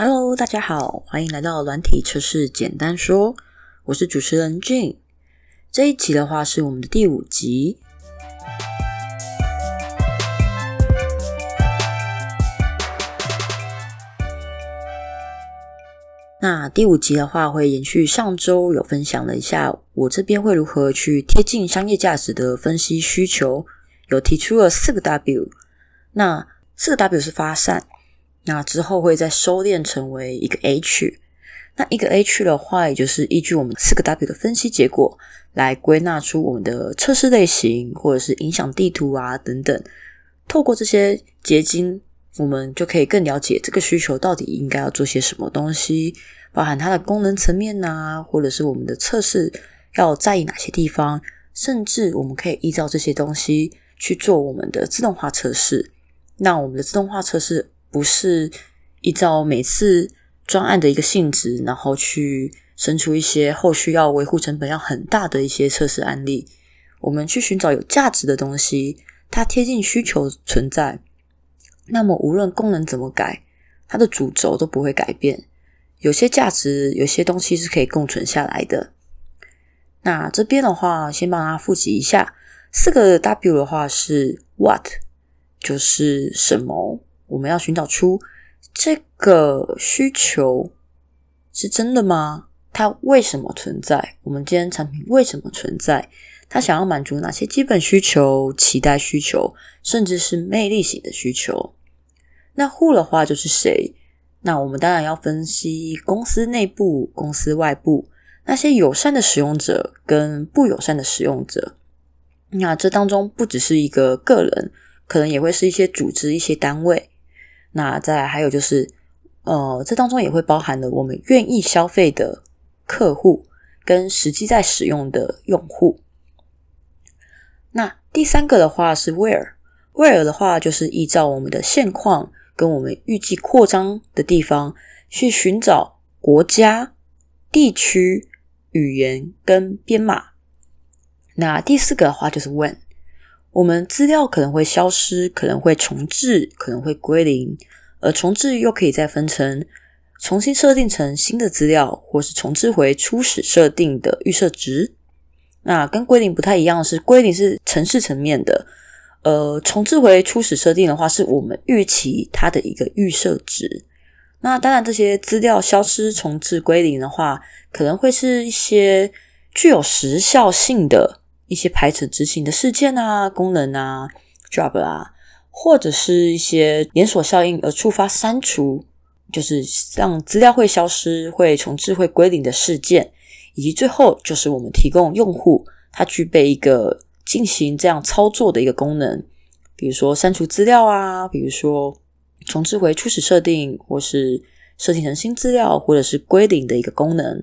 Hello，大家好，欢迎来到软体测试简单说，我是主持人 Jane。这一集的话是我们的第五集。那第五集的话会延续上周有分享了一下，我这边会如何去贴近商业价值的分析需求，有提出了四个 W。那四个 W 是发散。那之后会再收敛成为一个 H，那一个 H 的话，也就是依据我们四个 W 的分析结果来归纳出我们的测试类型，或者是影响地图啊等等。透过这些结晶，我们就可以更了解这个需求到底应该要做些什么东西，包含它的功能层面呐，或者是我们的测试要在意哪些地方，甚至我们可以依照这些东西去做我们的自动化测试。那我们的自动化测试。不是依照每次专案的一个性质，然后去生出一些后续要维护成本要很大的一些测试案例。我们去寻找有价值的东西，它贴近需求存在，那么无论功能怎么改，它的主轴都不会改变。有些价值，有些东西是可以共存下来的。那这边的话，先帮大家复习一下，四个 W 的话是 What，就是什么。我们要寻找出这个需求是真的吗？它为什么存在？我们今天产品为什么存在？它想要满足哪些基本需求、期待需求，甚至是魅力型的需求？那 Who 的话就是谁？那我们当然要分析公司内部、公司外部那些友善的使用者跟不友善的使用者。那这当中不只是一个个人，可能也会是一些组织、一些单位。那再还有就是，呃，这当中也会包含了我们愿意消费的客户跟实际在使用的用户。那第三个的话是 where，where 的话就是依照我们的现况跟我们预计扩张的地方去寻找国家、地区、语言跟编码。那第四个的话就是 when。我们资料可能会消失，可能会重置，可能会归零，而重置又可以再分成重新设定成新的资料，或是重置回初始设定的预设值。那跟归零不太一样的是，归零是城市层面的，呃，重置回初始设定的话，是我们预期它的一个预设值。那当然，这些资料消失、重置、归零的话，可能会是一些具有时效性的。一些排斥执行的事件啊、功能啊、job 啊，或者是一些连锁效应而触发删除，就是让资料会消失、会重置、会归零的事件，以及最后就是我们提供用户他具备一个进行这样操作的一个功能，比如说删除资料啊，比如说重置回初始设定，或是设定成新资料，或者是归零的一个功能。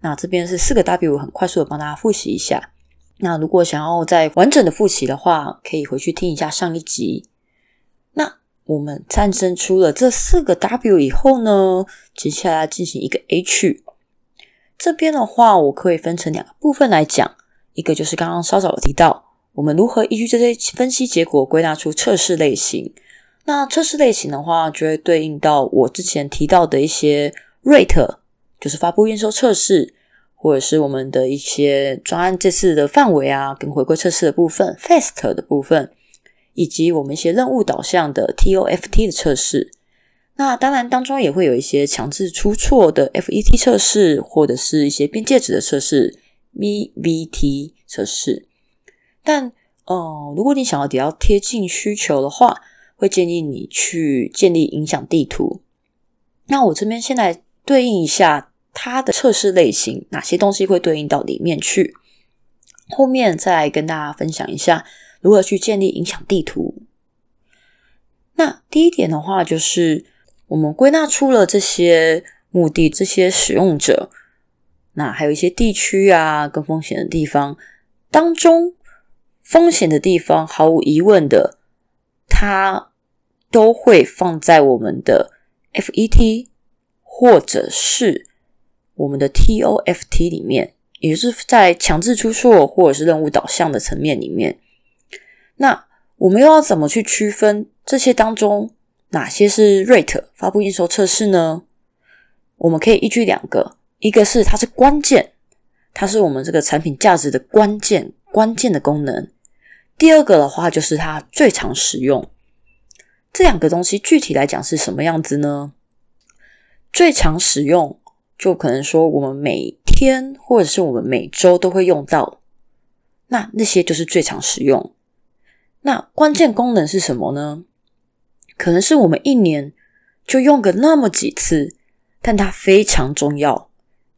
那这边是四个 W，很快速的帮大家复习一下。那如果想要再完整的复习的话，可以回去听一下上一集。那我们产生出了这四个 W 以后呢，接下来进行一个 H。这边的话，我可以分成两个部分来讲，一个就是刚刚稍早有提到，我们如何依据这些分析结果归纳出测试类型。那测试类型的话，就会对应到我之前提到的一些 Rate，就是发布验收测试。或者是我们的一些专案这次的范围啊，跟回归测试的部分，FAST 的部分，以及我们一些任务导向的 TOFT 的测试。那当然当中也会有一些强制出错的 FET 测试，或者是一些边界值的测试 VVT 测试。但哦，如果你想要比较贴近需求的话，会建议你去建立影响地图。那我这边先来对应一下。它的测试类型哪些东西会对应到里面去？后面再来跟大家分享一下如何去建立影响地图。那第一点的话，就是我们归纳出了这些目的、这些使用者，那还有一些地区啊跟风险的地方当中，风险的地方毫无疑问的，它都会放在我们的 FET 或者是。我们的 TOFT 里面，也是在强制出错或者是任务导向的层面里面，那我们又要怎么去区分这些当中哪些是 Rate 发布验收测试呢？我们可以依据两个，一个是它是关键，它是我们这个产品价值的关键关键的功能；第二个的话就是它最常使用。这两个东西具体来讲是什么样子呢？最常使用就可能说我们每天或者是我们每周都会用到，那那些就是最常使用。那关键功能是什么呢？可能是我们一年就用个那么几次，但它非常重要。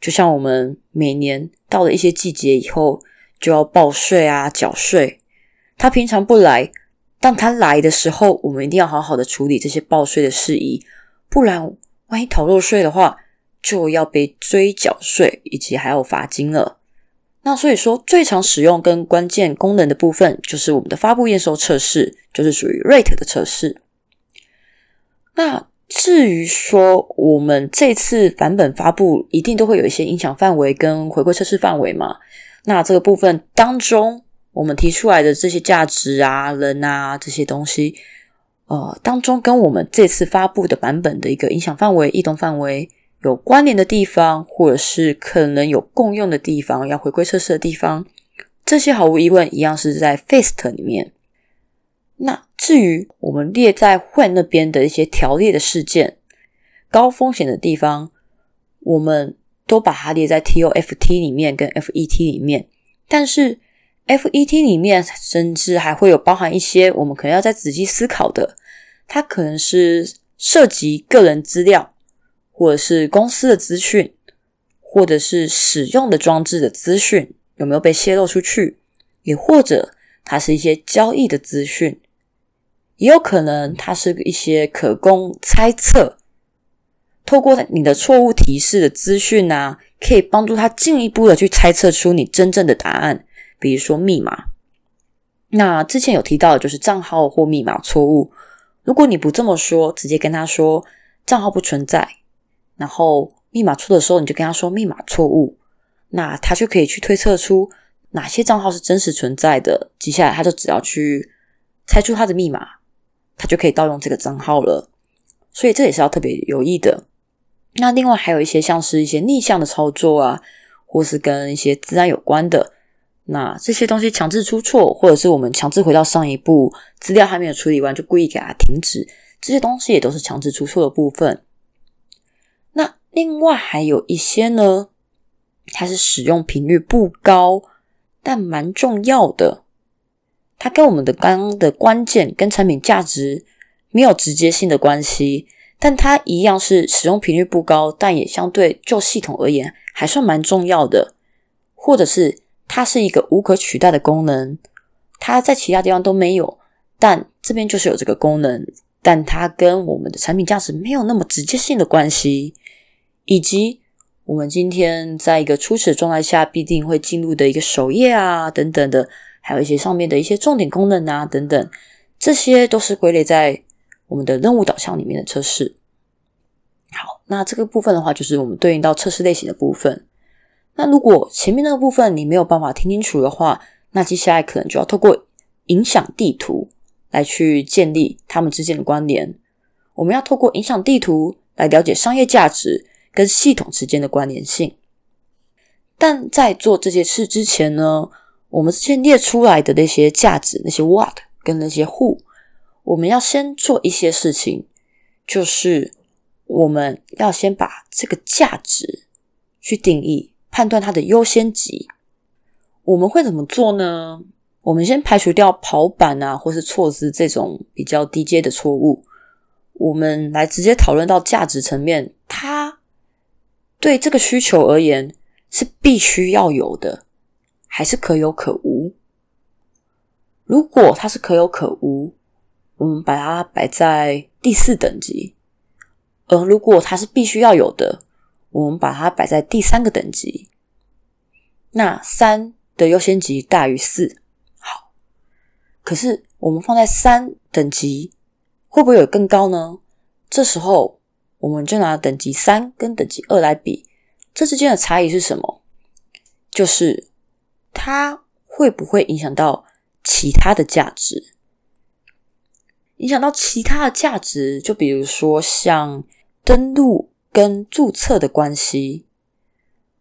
就像我们每年到了一些季节以后就要报税啊、缴税，它平常不来。当他来的时候，我们一定要好好的处理这些报税的事宜，不然万一逃漏税的话，就要被追缴税，以及还有罚金了。那所以说，最常使用跟关键功能的部分，就是我们的发布验收测试，就是属于 rate 的测试。那至于说我们这次版本发布，一定都会有一些影响范围跟回归测试范围嘛？那这个部分当中。我们提出来的这些价值啊、人啊这些东西，呃，当中跟我们这次发布的版本的一个影响范围、异动范围有关联的地方，或者是可能有共用的地方，要回归测试的地方，这些毫无疑问一样是在 FAST 里面。那至于我们列在会那边的一些条列的事件、高风险的地方，我们都把它列在 TOFT 里面跟 FET 里面，但是。FET 里面甚至还会有包含一些我们可能要再仔细思考的，它可能是涉及个人资料，或者是公司的资讯，或者是使用的装置的资讯有没有被泄露出去，也或者它是一些交易的资讯，也有可能它是一些可供猜测，透过你的错误提示的资讯啊，可以帮助他进一步的去猜测出你真正的答案。比如说密码，那之前有提到的就是账号或密码错误。如果你不这么说，直接跟他说账号不存在，然后密码错的时候，你就跟他说密码错误，那他就可以去推测出哪些账号是真实存在的。接下来他就只要去猜出他的密码，他就可以盗用这个账号了。所以这也是要特别留意的。那另外还有一些像是一些逆向的操作啊，或是跟一些自然有关的。那这些东西强制出错，或者是我们强制回到上一步，资料还没有处理完就故意给它停止，这些东西也都是强制出错的部分。另外还有一些呢，它是使用频率不高，但蛮重要的。它跟我们的刚刚的关键跟产品价值没有直接性的关系，但它一样是使用频率不高，但也相对就系统而言还算蛮重要的，或者是。它是一个无可取代的功能，它在其他地方都没有，但这边就是有这个功能，但它跟我们的产品价值没有那么直接性的关系，以及我们今天在一个初始状态下必定会进入的一个首页啊等等的，还有一些上面的一些重点功能啊等等，这些都是归类在我们的任务导向里面的测试。好，那这个部分的话，就是我们对应到测试类型的部分。那如果前面那个部分你没有办法听清楚的话，那接下来可能就要透过影响地图来去建立它们之间的关联。我们要透过影响地图来了解商业价值跟系统之间的关联性。但在做这些事之前呢，我们之前列出来的那些价值、那些 what 跟那些 who，我们要先做一些事情，就是我们要先把这个价值去定义。判断它的优先级，我们会怎么做呢？我们先排除掉跑板啊，或是错字这种比较低阶的错误，我们来直接讨论到价值层面。它对这个需求而言是必须要有的，还是可有可无？如果它是可有可无，我们把它摆在第四等级；而如果它是必须要有的，我们把它摆在第三个等级，那三的优先级大于四，好。可是我们放在三等级，会不会有更高呢？这时候我们就拿等级三跟等级二来比，这之间的差异是什么？就是它会不会影响到其他的价值？影响到其他的价值，就比如说像登录。跟注册的关系。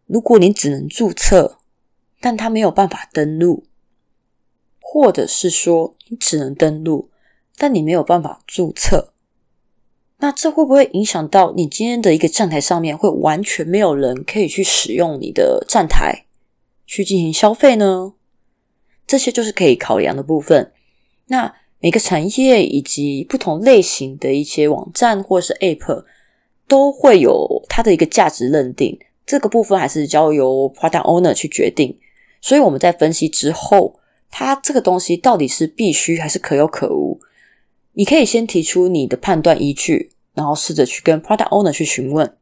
如果你只能注册，但它没有办法登录，或者是说你只能登录，但你没有办法注册，那这会不会影响到你今天的一个站台上面会完全没有人可以去使用你的站台去进行消费呢？这些就是可以考量的部分。那每个产业以及不同类型的一些网站或是 App 都会有它的一个价值认定，这个部分还是交由 Product Owner 去决定。所以我们在分析之后，它这个东西到底是必须还是可有可无？你可以先提出你的判断依据，然后试着去跟 Product Owner 去询问。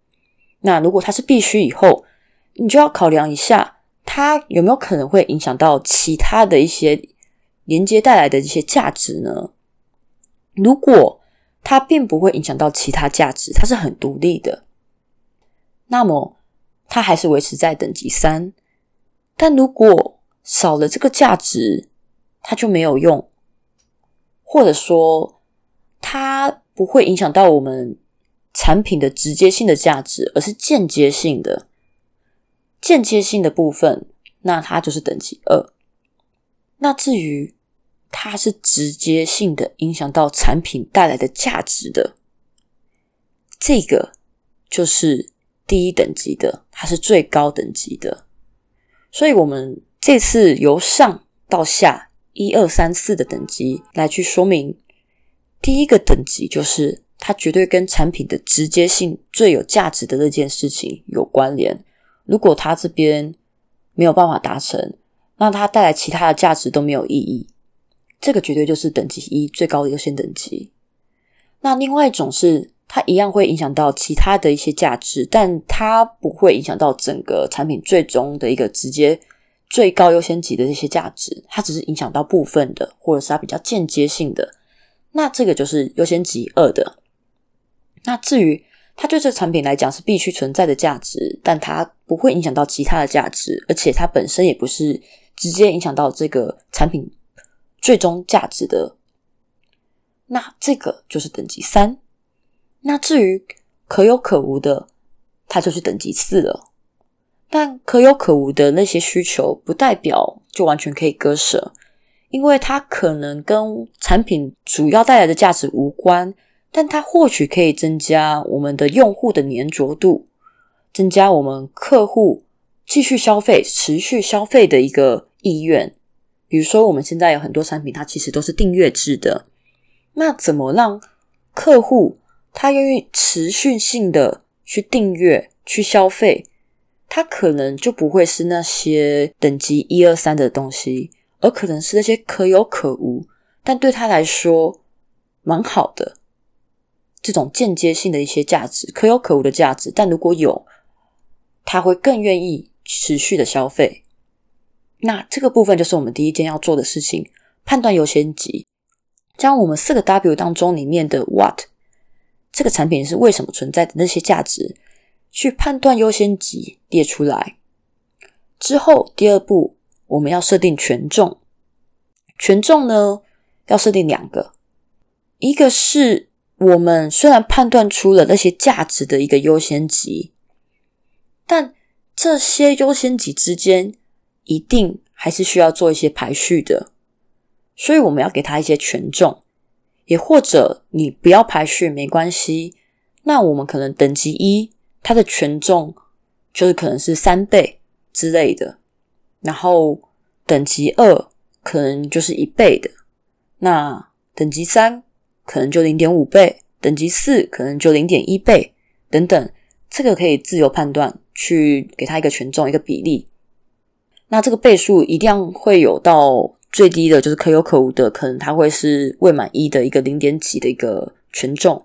那如果它是必须以后，你就要考量一下，它有没有可能会影响到其他的一些连接带来的一些价值呢？如果它并不会影响到其他价值，它是很独立的，那么它还是维持在等级三。但如果少了这个价值，它就没有用，或者说它不会影响到我们产品的直接性的价值，而是间接性的。间接性的部分，那它就是等级二。那至于它是直接性的影响到产品带来的价值的，这个就是第一等级的，它是最高等级的。所以，我们这次由上到下一二三四的等级来去说明，第一个等级就是它绝对跟产品的直接性最有价值的那件事情有关联。如果它这边没有办法达成，那它带来其他的价值都没有意义。这个绝对就是等级一最高的优先等级。那另外一种是。它一样会影响到其他的一些价值，但它不会影响到整个产品最终的一个直接最高优先级的这些价值。它只是影响到部分的，或者是它比较间接性的。那这个就是优先级二的。那至于它对这个产品来讲是必须存在的价值，但它不会影响到其他的价值，而且它本身也不是直接影响到这个产品最终价值的。那这个就是等级三。那至于可有可无的，它就是等级四了。但可有可无的那些需求，不代表就完全可以割舍，因为它可能跟产品主要带来的价值无关，但它或许可以增加我们的用户的粘着度，增加我们客户继续消费、持续消费的一个意愿。比如说，我们现在有很多产品，它其实都是订阅制的，那怎么让客户？他愿意持续性的去订阅、去消费，他可能就不会是那些等级一二三的东西，而可能是那些可有可无，但对他来说蛮好的这种间接性的一些价值，可有可无的价值。但如果有，他会更愿意持续的消费。那这个部分就是我们第一件要做的事情：判断优先级，将我们四个 W 当中里面的 What。这个产品是为什么存在的那些价值，去判断优先级列出来之后，第二步我们要设定权重。权重呢要设定两个，一个是我们虽然判断出了那些价值的一个优先级，但这些优先级之间一定还是需要做一些排序的，所以我们要给它一些权重。也或者你不要排序没关系，那我们可能等级一，它的权重就是可能是三倍之类的，然后等级二可能就是一倍的，那等级三可能就零点五倍，等级四可能就零点一倍等等，这个可以自由判断，去给它一个权重一个比例，那这个倍数一定会有到。最低的就是可有可无的，可能它会是未满一的一个零点几的一个权重。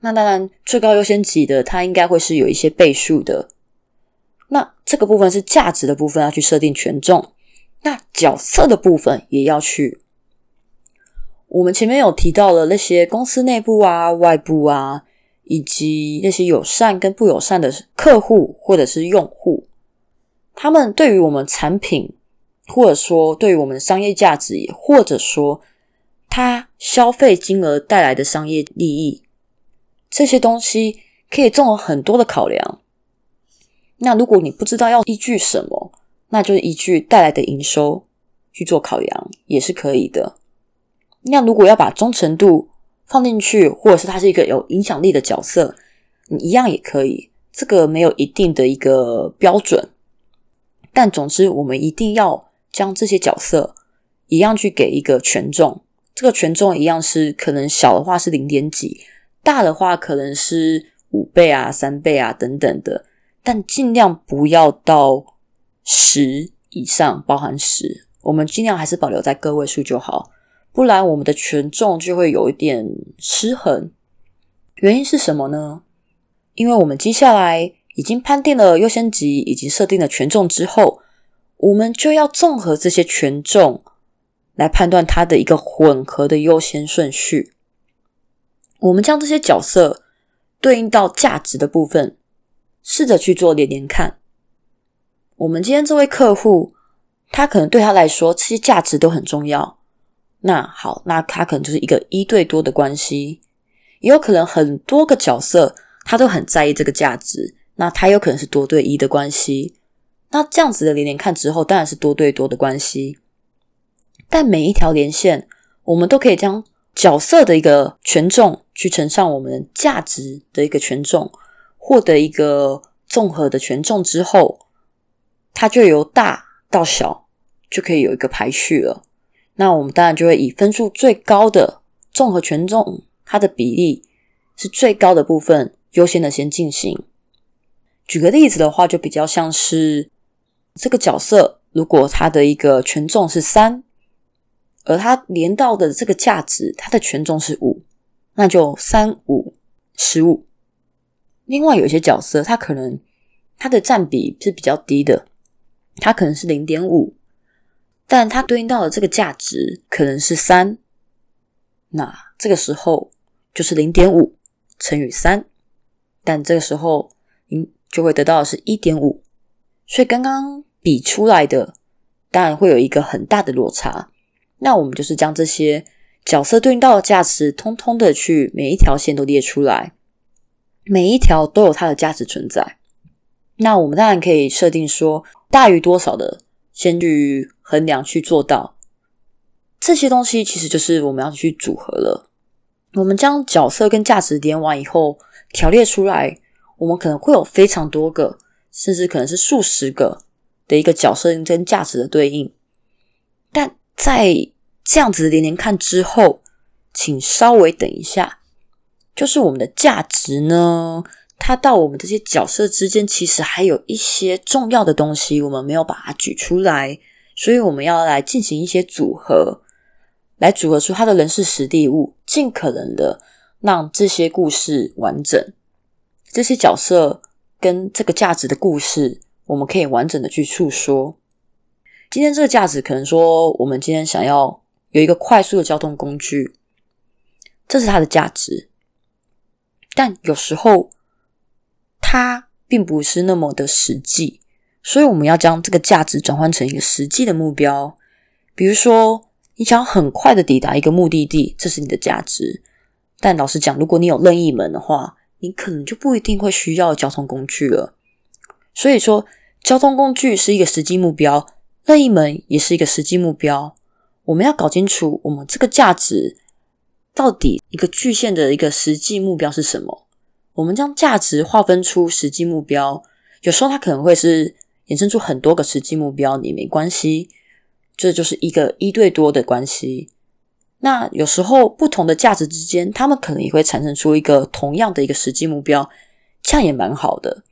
那当然，最高优先级的，它应该会是有一些倍数的。这个部分是价值的部分，要去设定权重。那角色的部分也要去。我们前面有提到了那些公司内部啊、外部啊，以及那些友善跟不友善的客户或者是用户，他们对于我们产品。或者说，对于我们的商业价值，也或者说，他消费金额带来的商业利益，这些东西可以综合很多的考量。那如果你不知道要依据什么，那就是依据带来的营收去做考量，也是可以的。那如果要把忠诚度放进去，或者是他是一个有影响力的角色，你一样也可以。这个没有一定的一个标准，但总之我们一定要将这些角色一样去给一个权重。这个权重一样是可能小的话是零点几，大的话可能是五倍啊、三倍啊等等的。但尽量不要到十以上，包含十，我们尽量还是保留在个位数就好，不然我们的权重就会有一点失衡。原因是什么呢？因为我们接下来已经判定了优先级以及设定了权重之后，我们就要综合这些权重来判断它的一个混合的优先顺序。我们将这些角色对应到价值的部分。试着去做连连看。我们今天这位客户，他可能对他来说，这些价值都很重要。那好，那他可能就是一个一对多的关系，也有可能很多个角色他都很在意这个价值。那他有可能是多对一的关系。那这样子的连连看之后，当然是多对多的关系。但每一条连线，我们都可以将角色的一个权重去乘上我们价值的一个权重。获得一个综合的权重之后，它就由大到小就可以有一个排序了。那我们当然就会以分数最高的综合权重，它的比例是最高的部分优先的先进行。举个例子的话，就比较像是这个角色，如果它的一个权重是三，而它连到的这个价值，它的权重是五，那就三五十五。另外有些角色，它可能它的占比是比较低的，它可能是零点五，但它对应到的这个价值可能是三，那这个时候就是零点五乘以三，但这个时候您就会得到的是一点五，所以刚刚比出来的当然会有一个很大的落差。那我们就是将这些角色对应到的价值，通通的去每一条线都列出来。每一条都有它的价值存在，那我们当然可以设定说大于多少的先去衡量去做到这些东西，其实就是我们要去组合了。我们将角色跟价值连完以后，条列出来，我们可能会有非常多个，甚至可能是数十个的一个角色跟价值的对应。但在这样子连连看之后，请稍微等一下。就是我们的价值呢，它到我们这些角色之间，其实还有一些重要的东西，我们没有把它举出来，所以我们要来进行一些组合，来组合出它的人事实地物，尽可能的让这些故事完整，这些角色跟这个价值的故事，我们可以完整的去诉说。今天这个价值，可能说我们今天想要有一个快速的交通工具，这是它的价值。但有时候，它并不是那么的实际，所以我们要将这个价值转换成一个实际的目标。比如说，你想要很快的抵达一个目的地，这是你的价值。但老实讲，如果你有任意门的话，你可能就不一定会需要交通工具了。所以说，交通工具是一个实际目标，任意门也是一个实际目标。我们要搞清楚我们这个价值。到底一个巨线的一个实际目标是什么？我们将价值划分出实际目标，有时候它可能会是衍生出很多个实际目标，也没关系，这就是一个一对多的关系。那有时候不同的价值之间，他们可能也会产生出一个同样的一个实际目标，这样也蛮好的。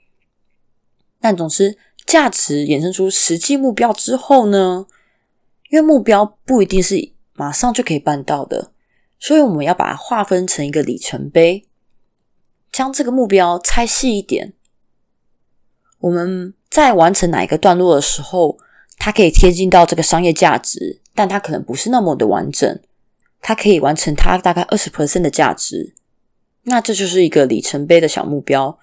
但总之，价值衍生出实际目标之后呢？因为目标不一定是马上就可以办到的。所以我们要把它划分成一个里程碑，将这个目标拆细一点。我们在完成哪一个段落的时候，它可以贴近到这个商业价值，但它可能不是那么的完整。它可以完成它大概二十 percent 的价值，那这就是一个里程碑的小目标。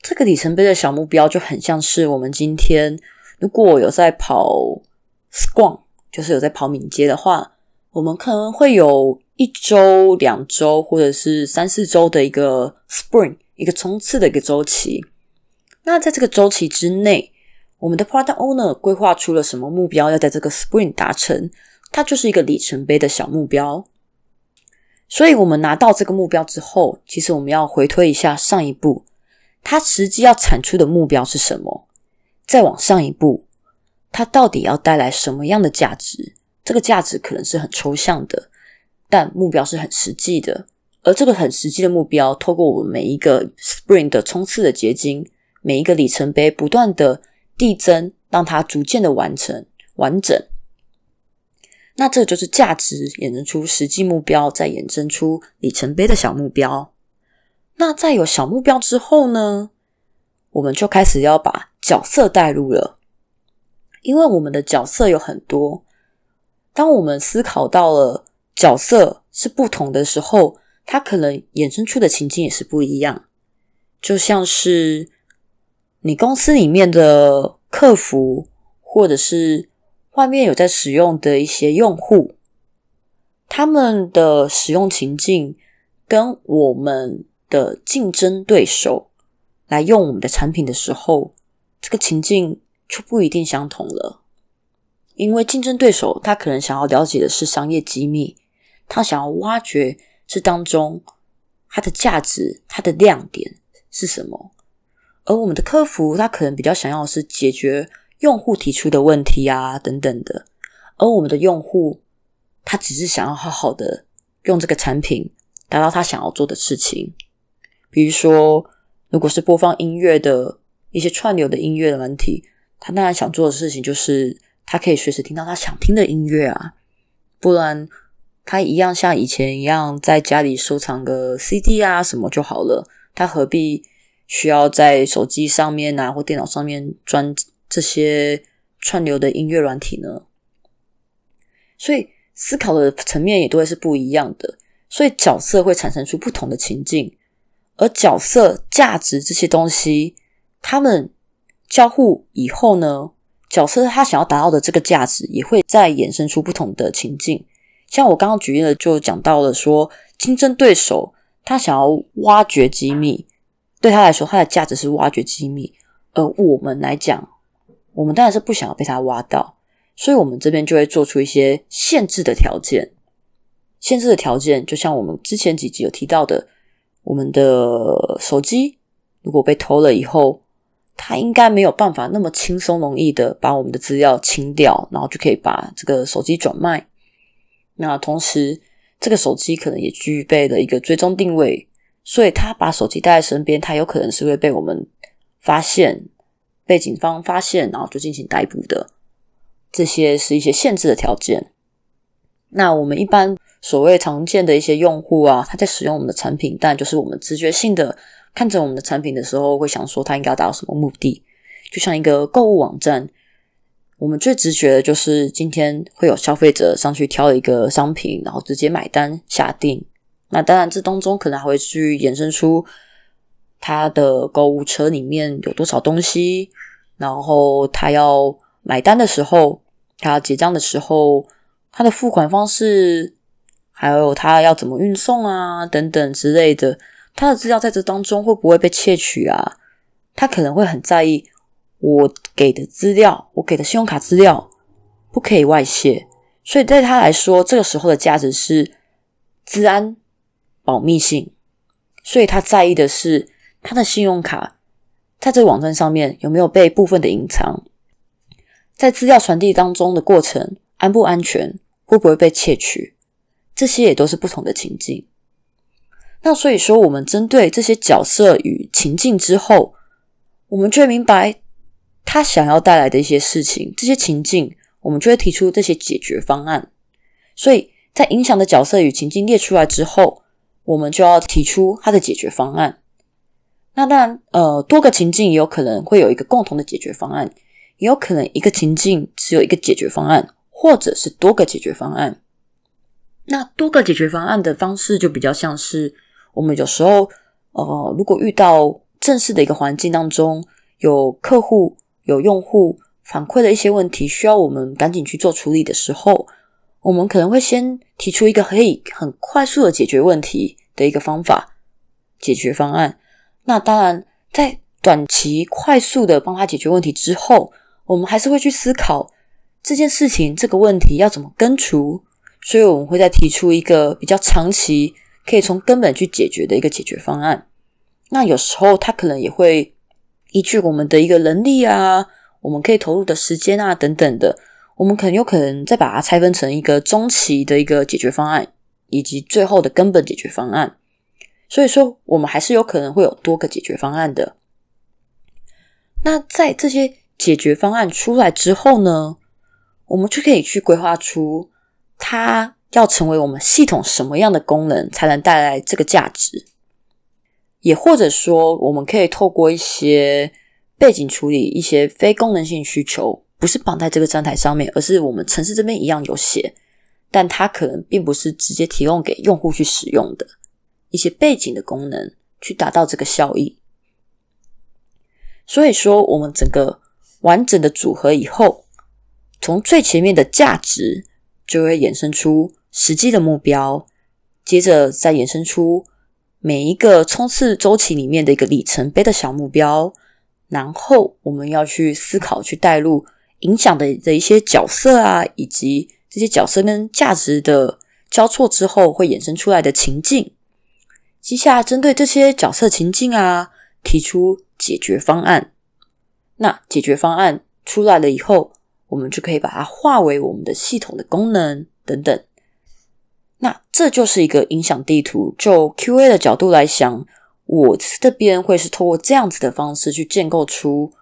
这个里程碑的小目标就很像是我们今天如果有在跑 s q u a 就是有在跑敏捷的话，我们可能会有。一周、两周，或者是三四周的一个 spring 一个冲刺的一个周期。那在这个周期之内，我们的 product owner 规划出了什么目标要在这个 spring 达成？它就是一个里程碑的小目标。所以，我们拿到这个目标之后，其实我们要回推一下上一步，它实际要产出的目标是什么？再往上一步，它到底要带来什么样的价值？这个价值可能是很抽象的，但目标是很实际的。而这个很实际的目标，透过我们每一个 spring 的冲刺的结晶，每一个里程碑不断的递增，让它逐渐的完成完整。那这就是价值衍生出实际目标，再衍生出里程碑的小目标。那在有小目标之后呢，我们就开始要把角色带入了，因为我们的角色有很多。当我们思考到了角色是不同的时候，它可能衍生出的情境也是不一样。就像是你公司里面的客服，或者是。外面有在使用的一些用户，他们的使用情境跟我们的竞争对手来用我们的产品的时候，这个情境就不一定相同了。因为竞争对手他可能想要了解的是商业机密，他想要挖掘这当中它的价值、它的亮点是什么，而我们的客服他可能比较想要是解决。用户提出的问题啊，等等的，而我们的用户他只是想要好好的用这个产品，达到他想要做的事情。比如说，如果是播放音乐的一些串流的音乐的问题，他当然想做的事情就是他可以随时听到他想听的音乐啊，不然他一样像以前一样在家里收藏个 CD 啊什么就好了，他何必需要在手机上面啊或电脑上面装。这些串流的音乐软体呢，所以思考的层面也都会是不一样的，所以角色会产生出不同的情境，而角色价值这些东西，他们交互以后呢，角色他想要达到的这个价值也会再衍生出不同的情境。像我刚刚举例的，就讲到了说，竞争对手他想要挖掘机密，对他来说，他的价值是挖掘机密，而我们来讲。我们当然是不想要被他挖到，所以我们这边就会做出一些限制的条件。限制的条件就像我们之前几集有提到的，我们的手机如果被偷了以后，他应该没有办法那么轻松容易的把我们的资料清掉，然后就可以把这个手机转卖。那同时，这个手机可能也具备了一个追踪定位，所以他把手机带在身边，他有可能是会被我们发现。被警方发现，然后就进行逮捕的，这些是一些限制的条件。那我们一般所谓常见的一些用户啊，他在使用我们的产品，但就是我们直觉性的看着我们的产品的时候，会想说它应该要达到什么目的？就像一个购物网站，我们最直觉的就是今天会有消费者上去挑一个商品，然后直接买单下定。那当然，这当中可能还会去衍生出。他的购物车里面有多少东西？然后他要买单的时候，他要结账的时候，他的付款方式，还有他要怎么运送啊，等等之类的，他的资料在这当中会不会被窃取啊？他可能会很在意我给的资料，我给的信用卡资料不可以外泄，所以对他来说，这个时候的价值是治安保密性，所以他在意的是。他的信用卡在这个网站上面有没有被部分的隐藏？在资料传递当中的过程安不安全？会不会被窃取？这些也都是不同的情境。那所以说，我们针对这些角色与情境之后，我们就会明白他想要带来的一些事情。这些情境，我们就会提出这些解决方案。所以在影响的角色与情境列出来之后，我们就要提出他的解决方案。那当然，呃，多个情境也有可能会有一个共同的解决方案，也有可能一个情境只有一个解决方案，或者是多个解决方案。那多个解决方案的方式就比较像是我们有时候，呃，如果遇到正式的一个环境当中，有客户、有用户反馈的一些问题，需要我们赶紧去做处理的时候，我们可能会先提出一个可以很快速的解决问题的一个方法解决方案。那当然，在短期快速的帮他解决问题之后，我们还是会去思考这件事情、这个问题要怎么根除。所以，我们会再提出一个比较长期、可以从根本去解决的一个解决方案。那有时候，他可能也会依据我们的一个能力啊，我们可以投入的时间啊等等的，我们可能有可能再把它拆分成一个中期的一个解决方案，以及最后的根本解决方案。所以说，我们还是有可能会有多个解决方案的。那在这些解决方案出来之后呢，我们就可以去规划出。它要成为我们系统什么样的功能，才能带来这个价值？也或者说，我们可以透过一些背景处理一些非功能性需求，不是绑在这个站台上面，而是我们城市这边一样有写，但它可能并不是直接提供给用户去使用的一些背景的功能，去达到这个效益。所以说，我们整个完整的组合以后，从最前面的价值。就会衍生出实际的目标，接着再衍生出每一个冲刺周期里面的一个里程碑的小目标，然后我们要去思考、去带入影响的的一些角色啊，以及这些角色跟价值的交错之后会衍生出来的情境。接下来针对这些角色情境啊，提出解决方案。那解决方案出来了以后。我们就可以把它化为我们的系统的功能等等。那这就是一个影响地图。就 Q&A 的角度来想，我这边会是透过这样子的方式去建构出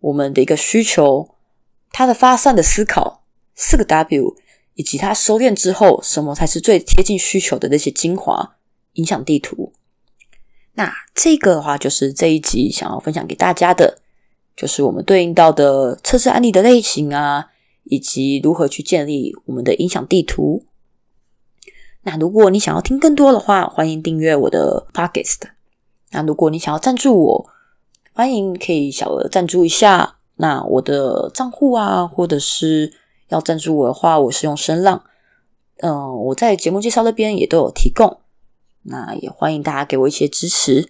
我们的一个需求，它的发散的思考四个 W，以及它收敛之后什么才是最贴近需求的那些精华影响地图。那这个的话，就是这一集想要分享给大家的。就是我们对应到的测试案例的类型啊，以及如何去建立我们的影响地图。那如果你想要听更多的话，欢迎订阅我的 podcast。那如果你想要赞助我，欢迎可以小额赞助一下。那我的账户啊，或者是要赞助我的话，我是用声浪。嗯，我在节目介绍那边也都有提供。那也欢迎大家给我一些支持。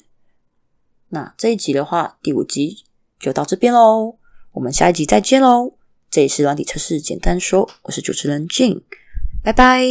那这一集的话，第五集。就到这边喽，我们下一集再见喽！这里是软体测试简单说，我是主持人 Jane，拜拜。